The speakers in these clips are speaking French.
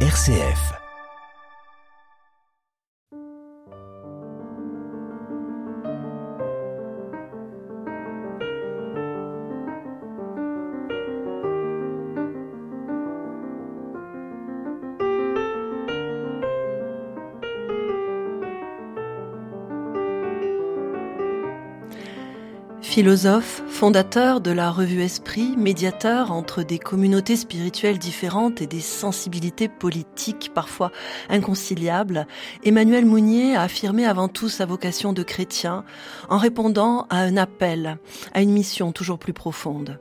RCF. Philosophe, fondateur de la revue Esprit, médiateur entre des communautés spirituelles différentes et des sensibilités politiques parfois inconciliables, Emmanuel Mounier a affirmé avant tout sa vocation de chrétien en répondant à un appel, à une mission toujours plus profonde.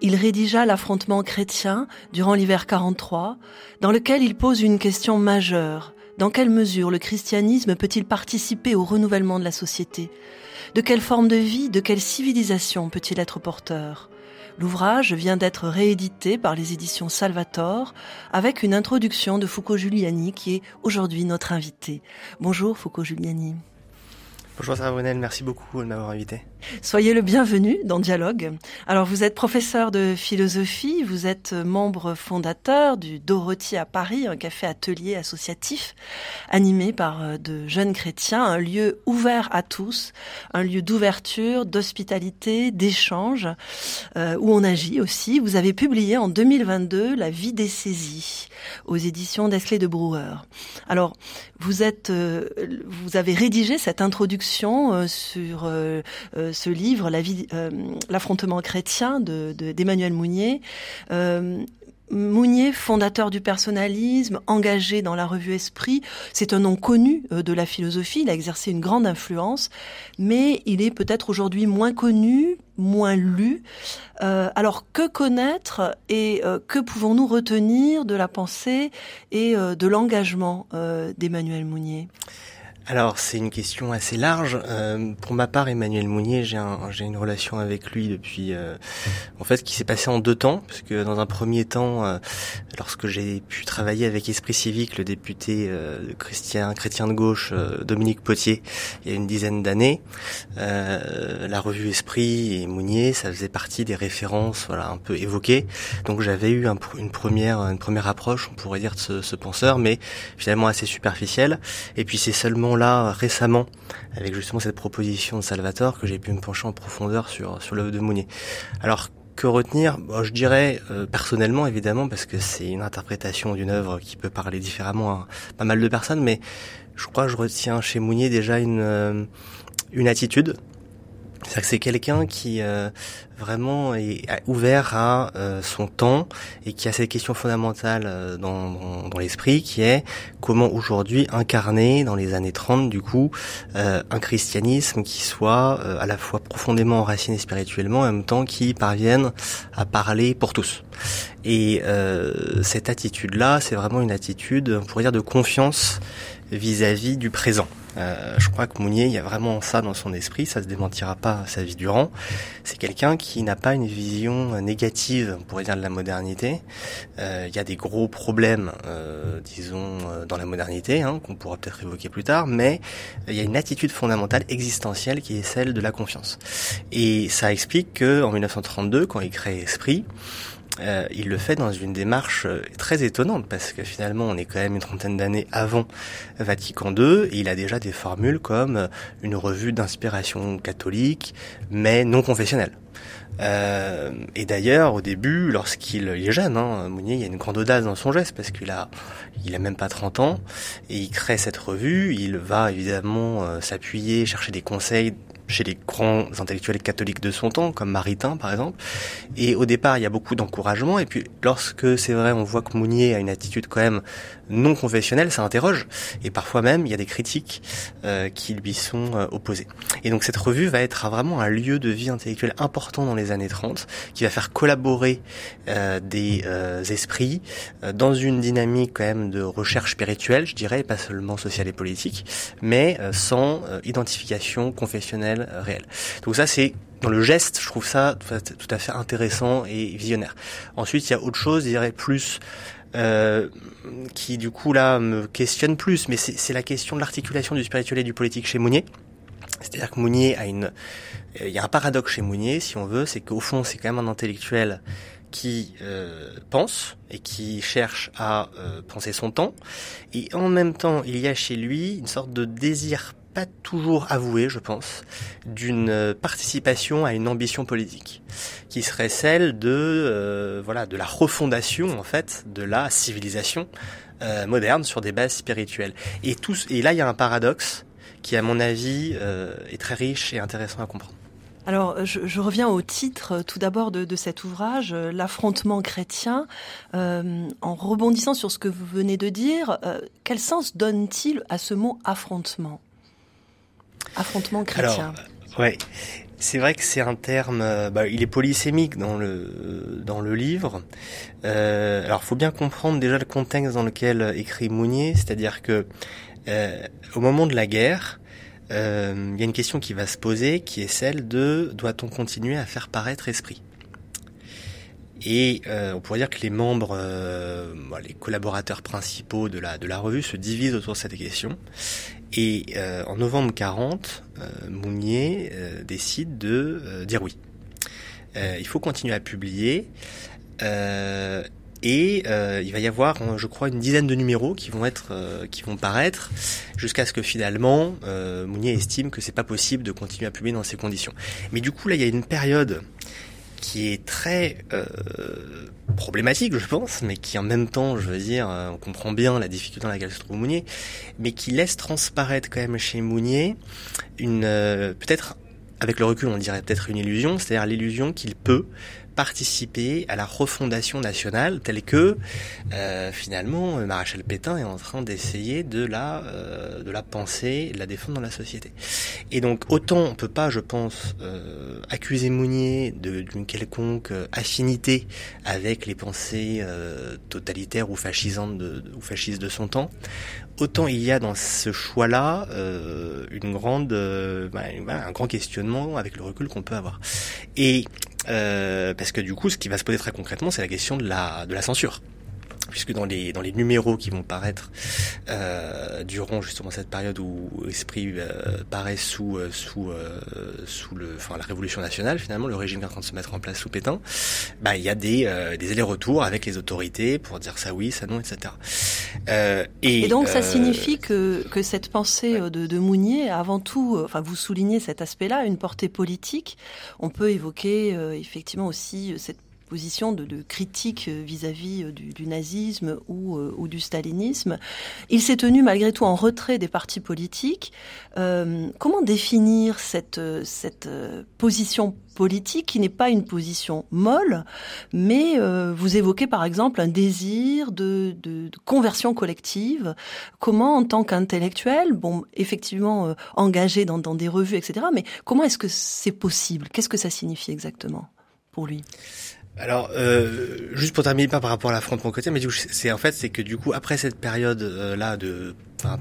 Il rédigea l'affrontement chrétien durant l'hiver 43, dans lequel il pose une question majeure. Dans quelle mesure le christianisme peut-il participer au renouvellement de la société? De quelle forme de vie, de quelle civilisation peut-il être porteur? L'ouvrage vient d'être réédité par les éditions Salvator avec une introduction de Foucault Giuliani qui est aujourd'hui notre invité. Bonjour Foucault Giuliani. Bonjour Sarah Brunel, merci beaucoup de m'avoir invité. Soyez le bienvenu dans Dialogue. Alors vous êtes professeur de philosophie, vous êtes membre fondateur du Dorothy à Paris, un café atelier associatif animé par euh, de jeunes chrétiens, un lieu ouvert à tous, un lieu d'ouverture, d'hospitalité, d'échange, euh, où on agit aussi. Vous avez publié en 2022 La vie des saisies aux éditions d'Esclé de Brouwer. Alors vous êtes, euh, vous avez rédigé cette introduction euh, sur euh, euh, ce livre, l'affrontement chrétien de, d'Emmanuel Mounier. Mounier, fondateur du personnalisme, engagé dans la revue Esprit, c'est un nom connu de la philosophie, il a exercé une grande influence, mais il est peut-être aujourd'hui moins connu, moins lu. alors que connaître et que pouvons-nous retenir de la pensée et de l'engagement d'Emmanuel Mounier? Alors c'est une question assez large. Euh, pour ma part, Emmanuel Mounier, j'ai un, une relation avec lui depuis, euh, en fait, qui s'est passé en deux temps, parce dans un premier temps, euh, lorsque j'ai pu travailler avec Esprit Civique, le député chrétien, chrétien de gauche Dominique Potier, il y a une dizaine d'années, la revue Esprit et Mounier, ça faisait partie des références, voilà, un peu évoquées. Donc j'avais eu une première, une première approche, on pourrait dire, de ce, ce penseur, mais finalement assez superficielle. Et puis c'est seulement là récemment, avec justement cette proposition de Salvatore, que j'ai pu me pencher en profondeur sur, sur l'œuvre de Mounier. Alors, que retenir? Je dirais euh, personnellement, évidemment, parce que c'est une interprétation d'une œuvre qui peut parler différemment à pas mal de personnes, mais je crois que je retiens chez Mounier déjà une, euh, une attitude, c'est-à-dire que c'est quelqu'un qui euh, vraiment est ouvert à euh, son temps et qui a cette question fondamentale euh, dans, dans, l'esprit qui est comment aujourd'hui incarner dans les années 30 du coup un christianisme qui soit à la fois profondément enraciné spirituellement et en même temps qui parvienne à parler pour tous. Et cette attitude-là, c'est vraiment une attitude, on pourrait dire, de confiance vis-à-vis -vis du présent. Euh, je crois que Mounier, il y a vraiment ça dans son esprit, ça se démentira pas sa vie durant. C'est quelqu'un qui n'a pas une vision négative, on pourrait dire, de la modernité. Euh, il y a des gros problèmes, euh, disons, dans la modernité, hein, qu'on pourra peut-être évoquer plus tard, mais il y a une attitude fondamentale existentielle qui est celle de la confiance. Et ça explique que en 1932, quand il crée Esprit, euh, il le fait dans une démarche euh, très étonnante parce que finalement on est quand même une trentaine d'années avant Vatican II et il a déjà des formules comme euh, une revue d'inspiration catholique mais non confessionnelle. Euh, et d'ailleurs, au début, lorsqu'il est jeune, hein, Mounier, il y a une grande audace dans son geste parce qu'il a, il a même pas 30 ans et il crée cette revue. Il va évidemment s'appuyer, chercher des conseils chez les grands intellectuels catholiques de son temps, comme Maritain par exemple. Et au départ, il y a beaucoup d'encouragement. Et puis, lorsque c'est vrai, on voit que Mounier a une attitude quand même non confessionnelle, ça interroge. Et parfois même, il y a des critiques euh, qui lui sont euh, opposées. Et donc, cette revue va être vraiment un lieu de vie intellectuelle important dans les années 30, qui va faire collaborer euh, des esprits dans une dynamique quand même de recherche spirituelle, je dirais, pas seulement sociale et politique, mais sans identification confessionnelle euh, réel. Donc ça, c'est dans le geste, je trouve ça tout à fait intéressant et visionnaire. Ensuite, il y a autre chose, je dirais plus euh, qui du coup là me questionne plus, mais c'est la question de l'articulation du spirituel et du politique chez Mounier. C'est-à-dire que Mounier a une, il y a un paradoxe chez Mounier, si on veut, c'est qu'au fond, c'est quand même un intellectuel qui pense et qui cherche à penser son temps. Et en même temps, il y a chez lui une sorte de désir pas toujours avoué, je pense, d'une participation à une ambition politique, qui serait celle de voilà de la refondation en fait de la civilisation euh, moderne sur des bases spirituelles. Et, tous, et là, il y a un paradoxe qui, à mon avis, euh, est très riche et intéressant à comprendre. Alors, je, reviens au titre euh, tout d'abord de, cet ouvrage, euh, L'affrontement chrétien. Euh, en rebondissant sur ce que vous venez de dire, euh, quel sens donne-t-il à ce mot affrontement? Affrontement chrétien. Alors, ouais. C'est vrai que c'est un terme, euh, bah, il est polysémique dans le dans le livre. Euh, alors, faut bien comprendre déjà le contexte dans lequel écrit Mounier, c'est-à-dire que euh, au moment de la guerre, euh, il y a une question qui va se poser, qui est celle de doit-on continuer à faire paraître esprit? Et euh, on pourrait dire que les membres, euh, les collaborateurs principaux de la de la revue se divisent autour de cette question. Et euh, en novembre 40, euh, Mounier euh, décide de euh, dire oui. il faut continuer à publier. et il va y avoir, je crois, une dizaine de numéros qui vont être, qui vont paraître, jusqu'à ce que finalement Mounier estime que c'est pas possible de continuer à publier dans ces conditions. Mais du coup, là, il y a une période qui est très euh, problématique, je pense, mais qui en même temps, je veux dire, on comprend bien la difficulté dans laquelle se trouve Mounier, mais qui laisse transparaître quand même chez Mounier une euh, peut-être avec le recul, on dirait peut-être une illusion, c'est-à-dire l'illusion qu'il peut participer à la refondation nationale telle que euh, finalement Maréchal Pétain est en train d'essayer de la euh, de la penser, de la défendre dans la société. Et donc autant on peut pas, je pense, euh, accuser Mounier d'une quelconque affinité avec les pensées euh, totalitaires ou fascisantes de, ou fascistes de son temps, autant il y a dans ce choix-là euh, une grande, euh, bah, un grand questionnement avec le recul qu'on peut avoir. Et euh, parce que du coup, ce qui va se poser très concrètement, c'est la question de la, de la censure puisque dans les dans les numéros qui vont paraître euh, durant justement cette période où Esprit euh, paraît sous euh, sous euh, sous le enfin la Révolution nationale finalement le régime est en train de se mettre en place sous Pétain, bah il y a des des allers-retours avec les autorités pour dire ça oui ça non etc. Et, et, donc ça signifie que que cette pensée ouais. de, de Mounier avant tout enfin vous soulignez cet aspect-là une portée politique. On peut évoquer effectivement aussi cette position de, critique vis-à-vis -vis du, nazisme ou, euh, ou, du stalinisme. Il s'est tenu malgré tout en retrait des partis politiques. Euh, comment définir cette, euh, position politique qui n'est pas une position molle, mais euh, vous évoquez par exemple un désir de, conversion collective. Comment, en tant qu'intellectuel, bon, effectivement euh, engagé dans des revues, etc., mais comment est-ce que c'est possible? Qu'est-ce que ça signifie exactement pour lui? Alors, euh, juste pour terminer pas par rapport à l'affrontement côté, mais c'est en fait c'est que du coup après cette période euh, là de, enfin,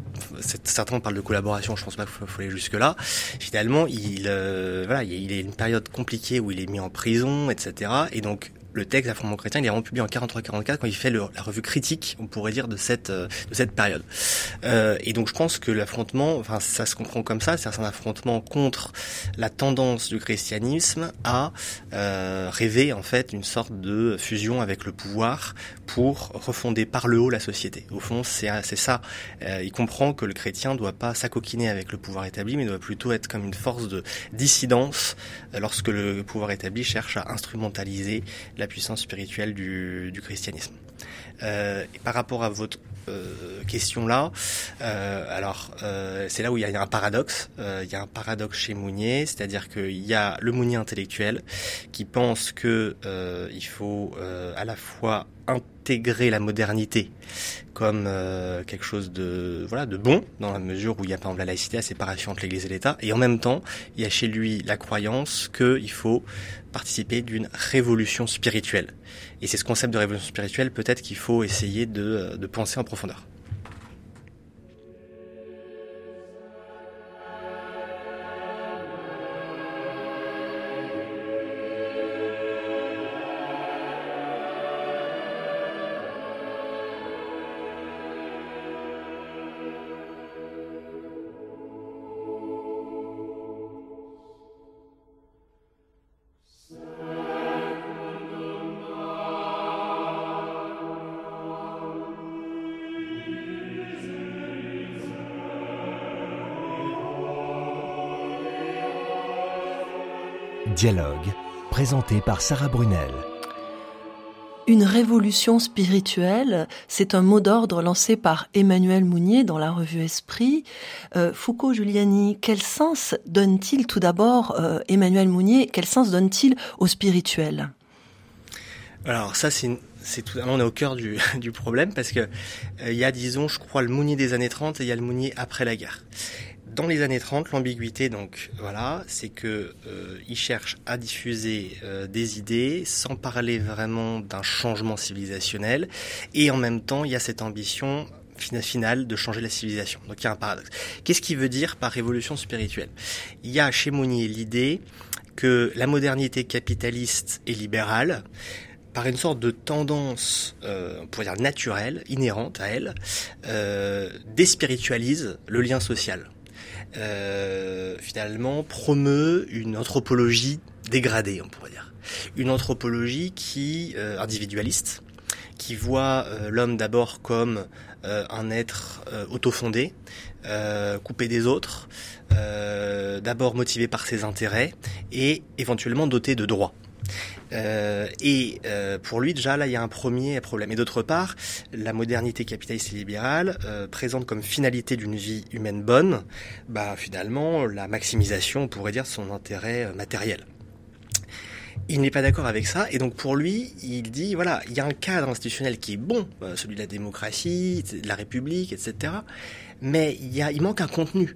certains parlent de collaboration, je pense pas qu'il faut, aller jusque là. Finalement, il, euh, voilà, il est une période compliquée où il est mis en prison, etc. Et donc le texte l'affrontement chrétien, il est vraiment publié en 43-44 quand il fait le, la revue critique, on pourrait dire, de cette euh, de cette période. Euh, et donc je pense que l'affrontement, enfin ça se comprend comme ça, c'est un affrontement contre la tendance du christianisme à euh, rêver en fait une sorte de fusion avec le pouvoir pour refonder par le haut la société. Au fond, c'est c'est ça. Euh, il comprend que le chrétien doit pas s'acoquiner avec le pouvoir établi, mais doit plutôt être comme une force de dissidence euh, lorsque le pouvoir établi cherche à instrumentaliser la puissance spirituelle du, christianisme. Euh, par rapport à votre euh, question là, euh, alors euh, c'est là où il y a un paradoxe. Euh, il y a un paradoxe chez Mounier, c'est-à-dire qu'il y a le Mounier intellectuel qui pense que euh, il faut à la fois intégrer la modernité comme euh, quelque chose de voilà de bon dans la mesure où il y a par exemple la laïcité, la séparation entre l'Église et l'État, et en même temps il y a chez lui la croyance qu'il faut participer d'une révolution spirituelle. Et c'est ce concept de révolution spirituelle peut-être qu'il faut essayer de, de penser en profondeur. Dialogue, présenté par Sarah Brunel. Une révolution spirituelle, c'est un mot d'ordre lancé par Emmanuel Mounier dans la revue Esprit. Euh, Foucault Giuliani, quel sens donne-t-il tout d'abord, euh, Emmanuel Mounier, quel sens donne-t-il au spirituel? Alors ça, c'est c'est tout, on est au cœur du, du problème parce que euh, il y a, disons, je crois, le Mounier des années 30 et il y a le Mounier après la guerre dans les années 30, l'ambiguïté, donc voilà, c'est que euh, il cherche à diffuser euh, des idées sans parler vraiment d'un changement civilisationnel, et en même temps, il y a cette ambition finale de changer la civilisation. Donc il y a un paradoxe. Qu'est-ce qu'il veut dire par révolution spirituelle? Il y a chez Monnier l'idée que la modernité capitaliste et libérale par une sorte de tendance, euh, on pourrait dire naturelle, inhérente à elle, euh, déspiritualise le lien social euh, finalement promeut une anthropologie dégradée, on pourrait dire. Une anthropologie qui euh, individualiste, qui voit euh, l'homme d'abord comme euh, un être autofondé, coupé des autres, d'abord motivé par ses intérêts et éventuellement doté de droits. Euh, et euh, pour lui, déjà, là, il y a un premier problème. Et d'autre part, la modernité capitaliste et libérale euh, présente comme finalité d'une vie humaine bonne, bah, finalement, la maximisation, on pourrait dire, de son intérêt matériel. Il n'est pas d'accord avec ça, et donc pour lui, il dit voilà, il y a un cadre institutionnel qui est bon, celui de la démocratie, de la République, etc. Mais il, y a, il manque un contenu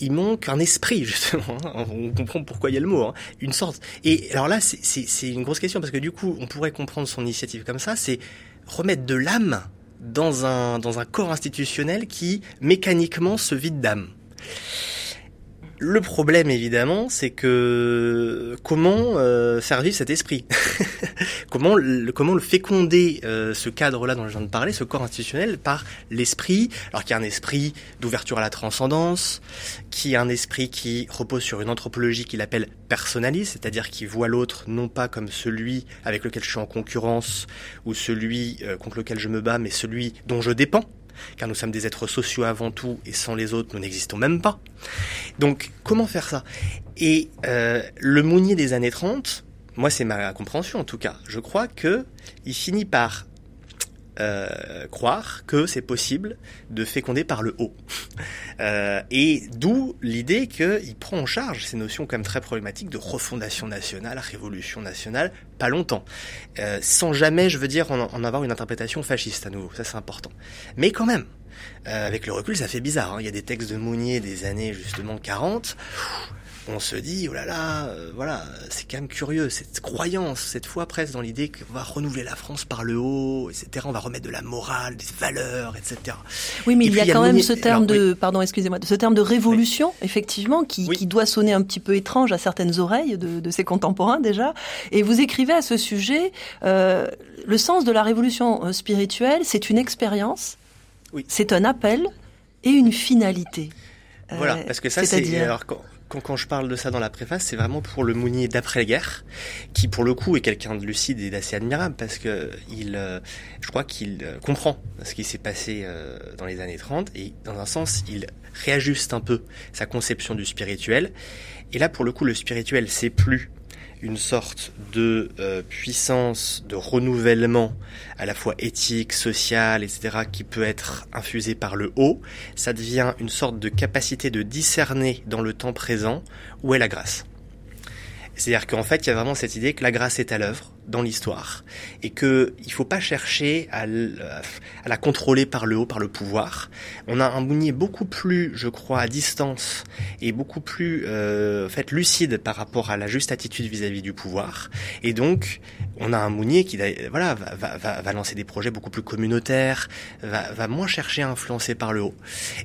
il manque un esprit justement. Hein. On comprend pourquoi il y a le mot, hein. une sorte. Et alors là, c'est une grosse question parce que du coup, on pourrait comprendre son initiative comme ça, c'est remettre de l'âme dans un dans un corps institutionnel qui mécaniquement se vide d'âme. Le problème, évidemment, c'est que comment euh, servir cet esprit Comment le, comment le féconder euh, ce cadre-là dont je viens de parler, ce corps institutionnel, par l'esprit Alors qu'il y a un esprit d'ouverture à la transcendance, qui a un esprit qui repose sur une anthropologie qu'il appelle personnaliste, c'est-à-dire qui voit l'autre non pas comme celui avec lequel je suis en concurrence ou celui euh, contre lequel je me bats, mais celui dont je dépends car nous sommes des êtres sociaux avant tout, et sans les autres, nous n'existons même pas. Donc, comment faire ça? Et euh, le Mounier des années 30, moi c'est ma compréhension en tout cas, je crois que il finit par euh, croire que c'est possible de féconder par le haut. Euh, et d'où l'idée qu'il prend en charge ces notions quand même très problématiques de refondation nationale, révolution nationale, pas longtemps. Euh, sans jamais, je veux dire, en, avoir une interprétation fasciste à nouveau. Ça c'est important. Mais quand même, avec le recul, ça fait bizarre. Hein. Il y a des textes de Mounier des années justement 40 on se dit, oh là là, euh, voilà, c'est quand même curieux, cette croyance, cette foi presque dans l'idée qu'on va renouveler la France par le haut, etc. On va remettre de la morale, des valeurs, etc. Oui, mais il y a quand même ce terme de, pardon, excusez-moi, ce terme de révolution, effectivement, qui, doit sonner un petit peu étrange à certaines oreilles de, ses contemporains déjà. Et vous écrivez à ce sujet, euh, le sens de la révolution euh, spirituelle, c'est une expérience, oui. c'est un appel et une finalité. Voilà, parce que ça, c'est alors quand, quand, je parle de ça dans la préface, c'est vraiment pour le Mounier d'après-guerre, qui pour le coup est quelqu'un de lucide et d'assez admirable parce que il, euh, je crois qu'il euh, comprend ce qui s'est passé euh, dans les années 30 et dans un sens, il réajuste un peu sa conception du spirituel. Et là, pour le coup, le spirituel, c'est plus une sorte de euh, puissance de renouvellement à la fois éthique, sociale, etc., qui peut être infusée par le haut, ça devient une sorte de capacité de discerner dans le temps présent où est la grâce. C'est-à-dire qu'en fait, il y a vraiment cette idée que la grâce est à l'œuvre dans l'histoire et que il faut pas chercher à, à, la contrôler par le haut, par le pouvoir. On a un Mounier beaucoup plus, je crois, à distance et beaucoup plus euh, fait lucide par rapport à la juste attitude vis-à-vis du pouvoir. Et donc, on a un Mounier qui, voilà, va, va, va, lancer des projets beaucoup plus communautaires, va, va moins chercher à influencer par le haut.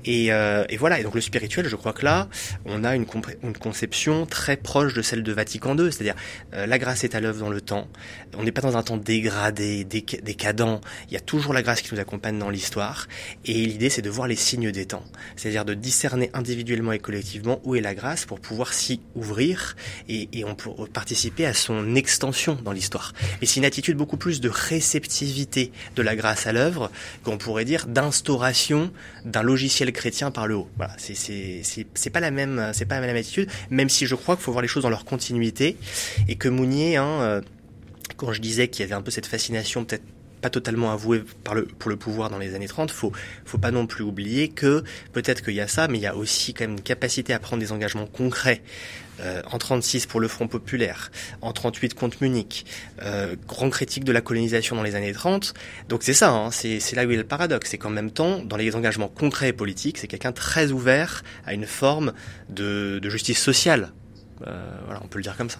Et, euh, et, voilà. Et donc le spirituel, je crois que là, on a une, une conception très proche de celle de Vatican c'est-à-dire euh, la grâce est à l'œuvre dans le temps. On n'est pas dans un temps dégradé, décadent. Il y a toujours la grâce qui nous accompagne dans l'histoire. Et l'idée, c'est de voir les signes des temps, c'est-à-dire de discerner individuellement et collectivement où est la grâce pour pouvoir s'y ouvrir et, et on peut participer à son extension dans l'histoire. Et c'est une attitude beaucoup plus de réceptivité de la grâce à l'œuvre qu'on pourrait dire d'instauration d'un logiciel chrétien par le haut. Voilà, c'est c'est pas la même c'est pas la même attitude, même si je crois qu'il faut voir les choses dans leur continuité et que Mounier, hein, quand je disais qu'il y avait un peu cette fascination peut-être totalement avouée par le, pour le pouvoir dans les années 30, faut, faut pas non plus oublier que peut-être qu'il y a ça, mais il y a aussi quand même une capacité à prendre des engagements concrets. Euh, en 36 pour le Front populaire, en 38 contre Munich, euh, grand critique de la colonisation dans les années 30. Donc c'est ça, hein, c'est là où il y a le paradoxe, c'est qu'en même temps, dans les engagements concrets et politiques, c'est quelqu'un très ouvert à une forme de, de justice sociale. Euh, voilà, on peut le dire comme ça.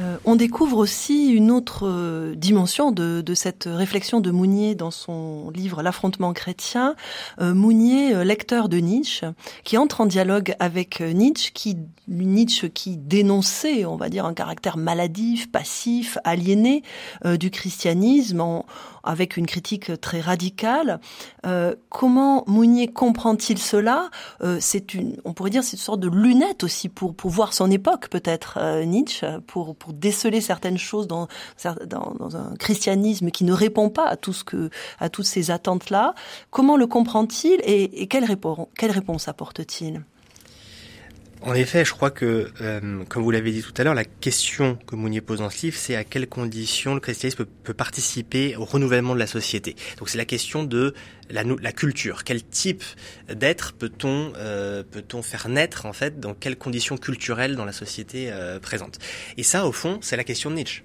Euh, on découvre aussi une autre euh, dimension de, cette réflexion de Mounier dans son livre L'affrontement chrétien. Euh, Mounier, lecteur de Nietzsche, qui entre en dialogue avec Nietzsche, qui Nietzsche qui dénonçait, on va dire, un caractère maladif, passif, aliéné du christianisme avec une critique très radicale. Euh, comment Mounier comprend-il cela? Euh, C'est une, on pourrait dire, c'est une sorte de lunette aussi pour pour voir son époque peut-être euh, Nietzsche, pour pour déceler certaines choses dans, dans, dans un christianisme qui ne répond pas à tout ce que à toutes ces attentes là. Comment le comprend-il et, et quelle réponse quelle réponse apporte-t-il? En effet, je crois que, euh, comme vous l'avez dit tout à l'heure, la question que Mounier pose dans ce livre, c'est à quelles conditions le christianisme peut, participer au renouvellement de la société. Donc c'est la question de la, la culture. Quel type d'être peut-on euh, peut-on faire naître en fait dans quelles conditions culturelles dans la société euh, présente? Et ça, au fond, c'est la question de Nietzsche.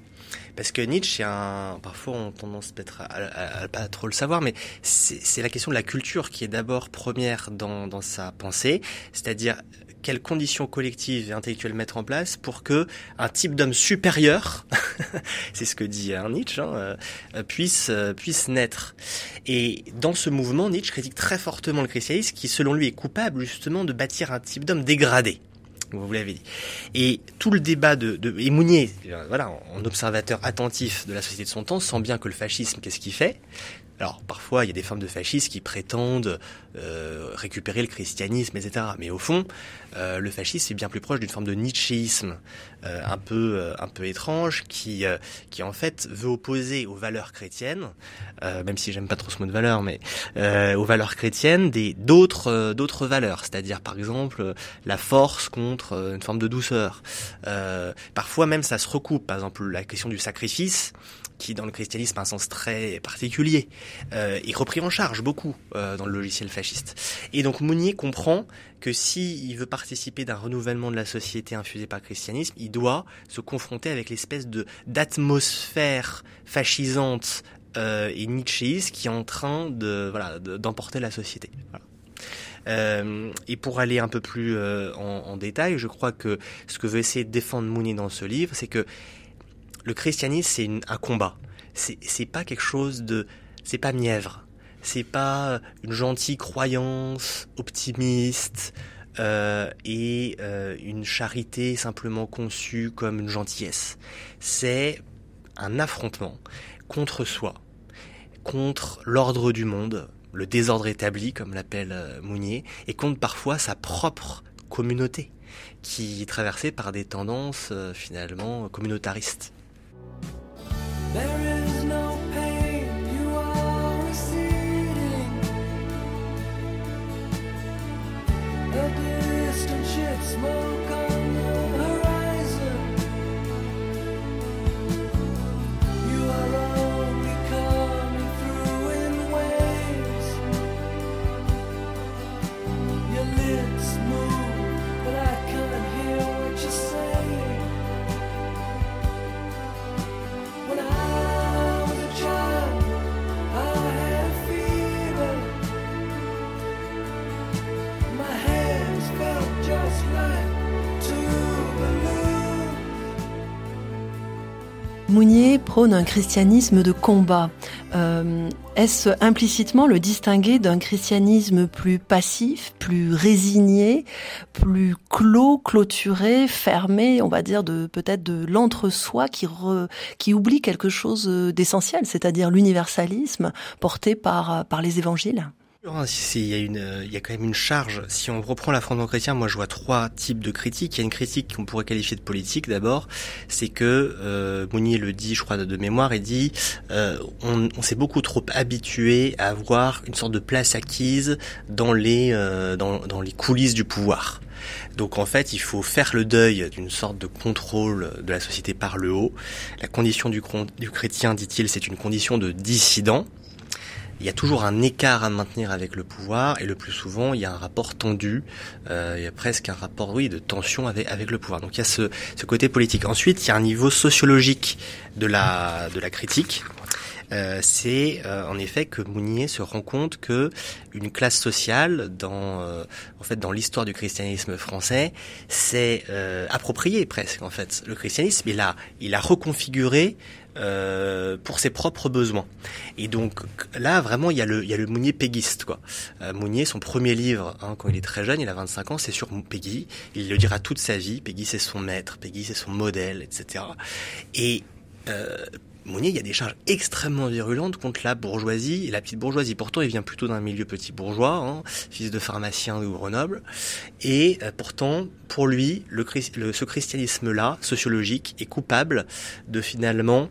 Parce que Nietzsche, un, parfois on tendance peut-être à, à, pas trop le savoir, mais c'est la question de la culture qui est d'abord première dans, dans sa pensée, c'est-à-dire quelles conditions collectives et intellectuelles mettre en place pour que un type d'homme supérieur, c'est ce que dit hein, Nietzsche, hein, euh, puisse euh, puisse naître. Et dans ce mouvement, Nietzsche critique très fortement le christianisme, qui selon lui est coupable justement de bâtir un type d'homme dégradé vous l'avez dit. Et tout le débat de, de et Mounier, euh, voilà, en observateur attentif de la société de son temps, sent bien que le fascisme, qu'est-ce qu'il fait? Alors parfois, il y a des formes de fascistes qui prétendent euh, récupérer le christianisme, etc. Mais au fond, euh, le fascisme est bien plus proche d'une forme de nietzschéisme euh, un peu un peu étrange qui qui en fait veut opposer aux valeurs chrétiennes, même si j'aime pas trop ce mot de valeur, mais aux valeurs chrétiennes des d'autres d'autres valeurs, c'est-à-dire par exemple la force contre une forme de douceur. parfois même ça se recoupe. Par exemple la question du sacrifice qui dans le christianisme a un sens très particulier, euh, est repris en charge beaucoup euh, dans le logiciel fasciste. Et donc Mounier comprend que s'il veut participer d'un renouvellement de la société infusée par le christianisme, il doit se confronter avec l'espèce de d'atmosphère fascisante euh, et nietzschéiste qui est en train de voilà d'emporter la société. Voilà. Euh, et pour aller un peu plus euh, en, en, détail, je crois que ce que veut essayer de défendre Mounier dans ce livre, c'est que le christianisme, c'est un combat. C'est pas quelque chose de, c'est pas mièvre. C'est pas une gentille croyance optimiste euh, et euh, une charité simplement conçue comme une gentillesse. C'est un affrontement contre soi, contre l'ordre du monde, le désordre établi, comme l'appelle euh, Mounier, et contre parfois sa propre communauté, qui est traversée par des tendances finalement communautaristes. Good. Prône un christianisme de combat. Euh, est-ce implicitement le distinguer d'un christianisme plus passif, plus résigné, plus clos, clôturé, fermé, on va dire de peut-être de l'entre-soi qui qui oublie quelque chose d'essentiel, c'est-à-dire l'universalisme porté par par les évangiles? Il y, a une, il y a quand même une charge. Si on reprend l'affrontement chrétien, moi je vois trois types de critiques. Il y a une critique qu'on pourrait qualifier de politique d'abord, c'est que euh, Mounier le dit, je crois de mémoire, et dit euh, on, s'est beaucoup trop habitué à avoir une sorte de place acquise dans les euh, dans, les coulisses du pouvoir. Donc en fait, il faut faire le deuil d'une sorte de contrôle de la société par le haut. La condition du chrétien, dit-il, c'est une condition de dissident il y a toujours un écart à maintenir avec le pouvoir et le plus souvent il y a un rapport tendu, euh, il y a presque un rapport oui de tension avec le pouvoir. Donc il y a ce, côté politique. Ensuite il y a un niveau sociologique de la critique. Euh, c'est euh, en effet que Mounier se rend compte que une classe sociale dans euh, en fait dans l'histoire du christianisme français c'est euh, approprié presque en fait le christianisme il a il a reconfiguré euh, pour ses propres besoins. Et donc là, vraiment, il y a le, il y a le Mounier péguiste. Quoi. Euh, Mounier, son premier livre, hein, quand il est très jeune, il a 25 ans, c'est sur Peggy. Il le dira toute sa vie. Peggy, c'est son maître. Peggy, c'est son modèle, etc. Et euh, Il y a des charges extrêmement virulentes contre la bourgeoisie et la petite bourgeoisie. Pourtant, il vient plutôt d'un milieu petit bourgeois, hein, fils de pharmacien de Grenoble. Et euh, pourtant, pour lui, ce christianisme-là, sociologique, est coupable de finalement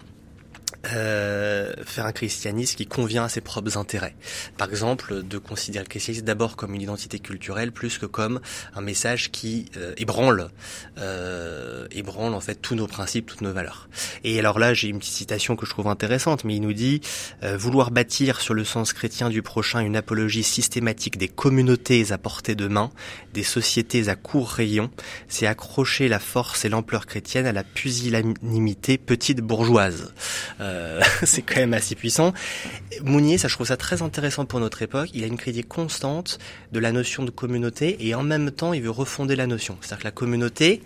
euh, faire un christianisme qui convient à ses propres intérêts. Par exemple, de considérer le christianisme d'abord comme une identité culturelle plus que comme un message qui euh, ébranle, euh, ébranle en fait tous nos principes, toutes nos valeurs. Et alors là, j'ai une petite citation que je trouve intéressante, mais il nous dit euh, vouloir bâtir sur le sens chrétien du prochain une apologie systématique des communautés à portée de main, des sociétés à court rayon, c'est accrocher la force et l'ampleur chrétienne à la pusillanimité petite bourgeoise. Euh, c'est quand même assez puissant. Mounier, ça je trouve ça très intéressant pour notre époque. Il a une critique constante de la notion de communauté et en même temps il veut refonder la notion. C'est-à-dire que la communauté,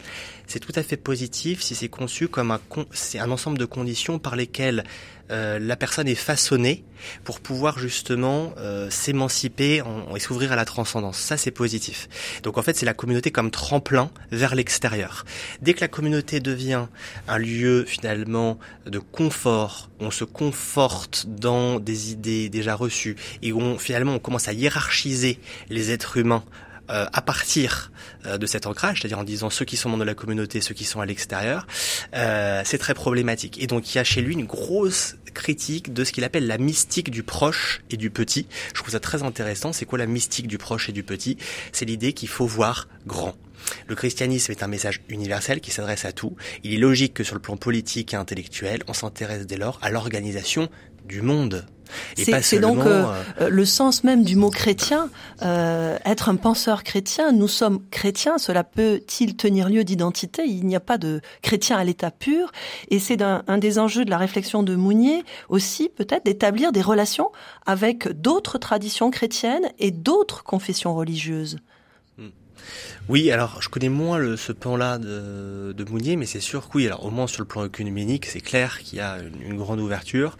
c'est tout à fait positif si c'est conçu comme un, c'est un ensemble de conditions par lesquelles euh, la personne est façonnée pour pouvoir justement euh, s'émanciper et s'ouvrir à la transcendance. Ça, c'est positif. Donc en fait, c'est la communauté comme tremplin vers l'extérieur. Dès que la communauté devient un lieu finalement de confort, on se conforte dans des idées déjà reçues et où finalement on commence à hiérarchiser les êtres humains euh, à partir euh, de cet ancrage, c'est-à-dire en disant ceux qui sont membres de la communauté, ceux qui sont à l'extérieur, euh, c'est très problématique. Et donc il y a chez lui une grosse critique de ce qu'il appelle la mystique du proche et du petit. Je trouve ça très intéressant. C'est quoi la mystique du proche et du petit? C'est l'idée qu'il faut voir grand. Le christianisme est un message universel qui s'adresse à tout. Il est logique que sur le plan politique et intellectuel, on s'intéresse dès lors à l'organisation du monde. C'est donc euh, euh, le sens même du mot chrétien, euh, être un penseur chrétien. Nous sommes chrétiens. Cela peut-il tenir lieu d'identité? Il n'y a pas de chrétien à l'état pur. Et c'est un, un, des enjeux de la réflexion de Mounier aussi, peut-être, d'établir des relations avec d'autres traditions chrétiennes et d'autres confessions religieuses. Oui, alors je connais moins le, ce pan-là de, de, Mounier, mais c'est sûr que oui, alors au moins sur le plan œcuménique, c'est clair qu'il y a une, grande ouverture.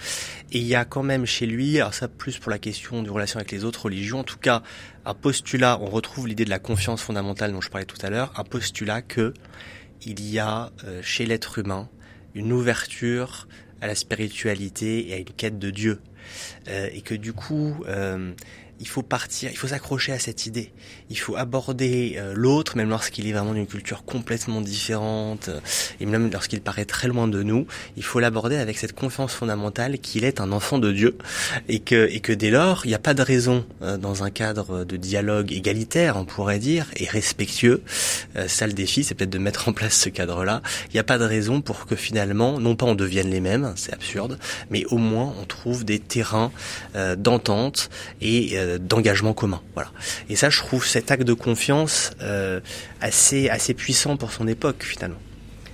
Et il y a quand même chez lui, alors ça plus pour la question de relation avec les autres religions, en tout cas un postulat, on retrouve l'idée de la confiance fondamentale dont je parlais tout à l'heure, un postulat que il y a euh, chez l'être humain une ouverture à la spiritualité et à une quête de Dieu. Euh, et que du coup, euh, il faut partir, il faut s'accrocher à cette idée. Il faut aborder euh, l'autre, même lorsqu'il est vraiment d'une culture complètement différente, euh, et même lorsqu'il paraît très loin de nous. Il faut l'aborder avec cette confiance fondamentale qu'il est un enfant de Dieu, et que, et que dès lors, il n'y a pas de raison, euh, dans un cadre de dialogue égalitaire, on pourrait dire, et respectueux. ça, le défi, c'est peut-être de mettre en place ce cadre-là. Il n'y a pas de raison pour que finalement, non pas on devienne les mêmes, c'est absurde, mais au moins on trouve des terrains d'entente et d'engagement commun. Voilà. Et ça, je trouve cet acte de confiance euh, assez assez puissant pour son époque finalement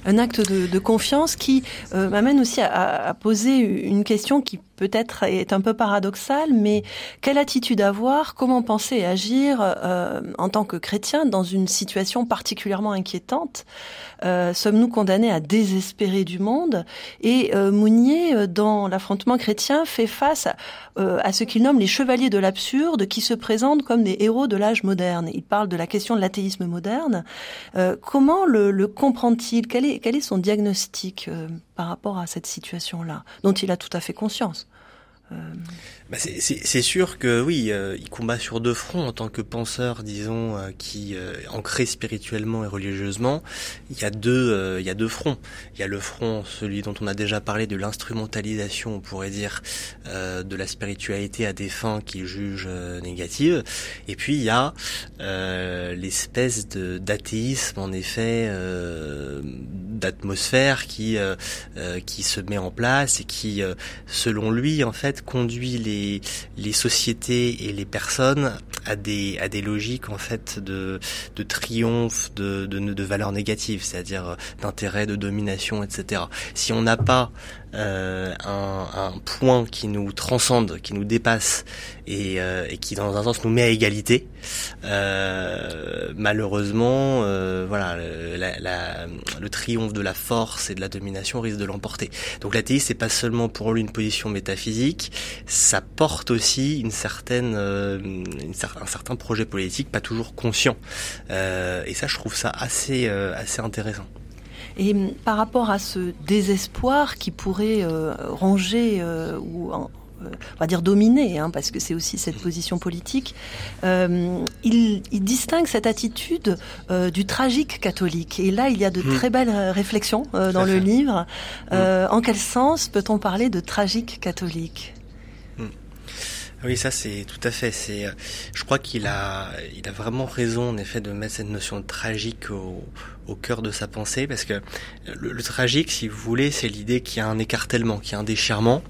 un acte de, de confiance qui euh, m'amène aussi à, à, poser une question qui peut-être est un peu paradoxal, mais quelle attitude avoir, comment penser et agir euh, en tant que chrétien dans une situation particulièrement inquiétante? Euh, Sommes-nous condamnés à désespérer du monde? Et euh, Mounier, dans l'affrontement chrétien, fait face à, ce qu'il nomme les chevaliers de l'absurde qui se présentent comme des héros de l'âge moderne. Il parle de la question de l'athéisme moderne. Comment le, le comprend-il? Quel est son diagnostic par rapport à cette situation-là, dont il a tout à fait conscience. Euh... bah c'est sûr que oui, euh, il combat sur deux fronts en tant que penseur, disons, euh, qui euh, ancré spirituellement et religieusement. Il y a deux, il y a deux fronts. Il y a le front, celui dont on a déjà parlé, de l'instrumentalisation, on pourrait dire, de la spiritualité à des fins qu'il juge négatives. Et puis il y a l'espèce d'athéisme, en effet, d'atmosphère qui qui se met en place et qui, selon lui, en fait, conduit les les, sociétés et les personnes à des, à des logiques en fait de, de triomphe de, de, de valeurs négatives, c'est-à-dire d'intérêt, de domination, etc. Si on n'a pas euh, un, un, point qui nous transcende, qui nous dépasse et, euh, et, qui dans un sens nous met à égalité. Euh, malheureusement, euh, voilà, la, la, le triomphe de la force et de la domination risque de l'emporter. Donc l'athéisme c'est pas seulement pour lui une position métaphysique, ça porte aussi une certaine, euh, une, un certain projet politique pas toujours conscient. et ça, je trouve ça assez, assez intéressant. Et hum, par rapport à ce désespoir qui pourrait euh, ranger euh, ou euh, on va dire dominer, hein, parce que c'est aussi cette position politique, il, il, distingue cette attitude du tragique catholique. Et là, il y a de hmm. très belles réflexions dans le livre. Hmm. En quel sens peut-on parler de tragique catholique? Oui, ça c'est tout à fait. C'est, je crois qu'il a, il a vraiment raison en effet de mettre cette notion de tragique au, au cœur de sa pensée, parce que le, tragique, si vous voulez, c'est l'idée qu'il y a un écartèlement, qu'il y a un déchirement,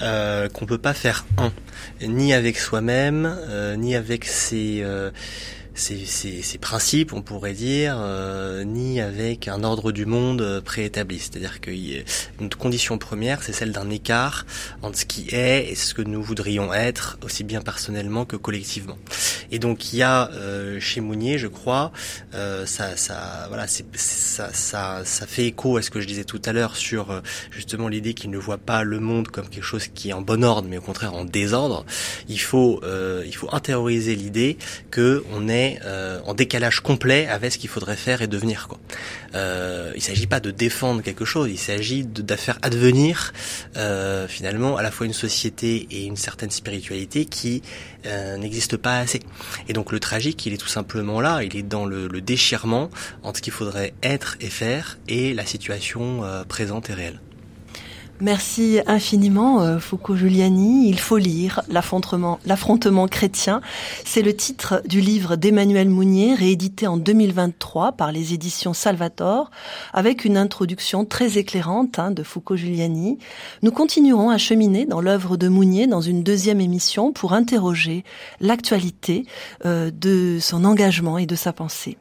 euh, qu'on peut pas faire un, ni avec soi-même, euh, ni avec ses euh, ces, principes, on pourrait dire, euh, ni avec un ordre du monde euh, préétabli. C'est-à-dire que notre condition première, c'est celle d'un écart entre ce qui est et ce que nous voudrions être, aussi bien personnellement que collectivement. Et donc il y a euh, chez Mounier, je crois, ça, ça, voilà, ça, ça, ça fait écho à ce que je disais tout à l'heure sur justement l'idée qu'il ne voit pas le monde comme quelque chose qui est en bon ordre, mais au contraire en désordre. Il faut, il faut intérioriser l'idée que on est euh, en décalage complet avec ce qu'il faudrait faire et devenir. Quoi. Euh, il s'agit pas de défendre quelque chose, il s'agit de, faire advenir euh, finalement à la fois une société et une certaine spiritualité qui euh, n'existe pas assez. Et donc le tragique, il est tout simplement là, il est dans le, le déchirement entre ce qu'il faudrait être et faire et la situation présente et réelle. Merci infiniment euh, Foucault Giuliani. Il faut lire l'affrontement, chrétien. C'est le titre du livre d'Emmanuel Mounier, réédité en 2023 par les éditions Salvator, avec une introduction très éclairante hein, de Foucault Giuliani. Nous continuerons à cheminer dans l'œuvre de Mounier dans une deuxième émission pour interroger l'actualité euh, de son engagement et de sa pensée.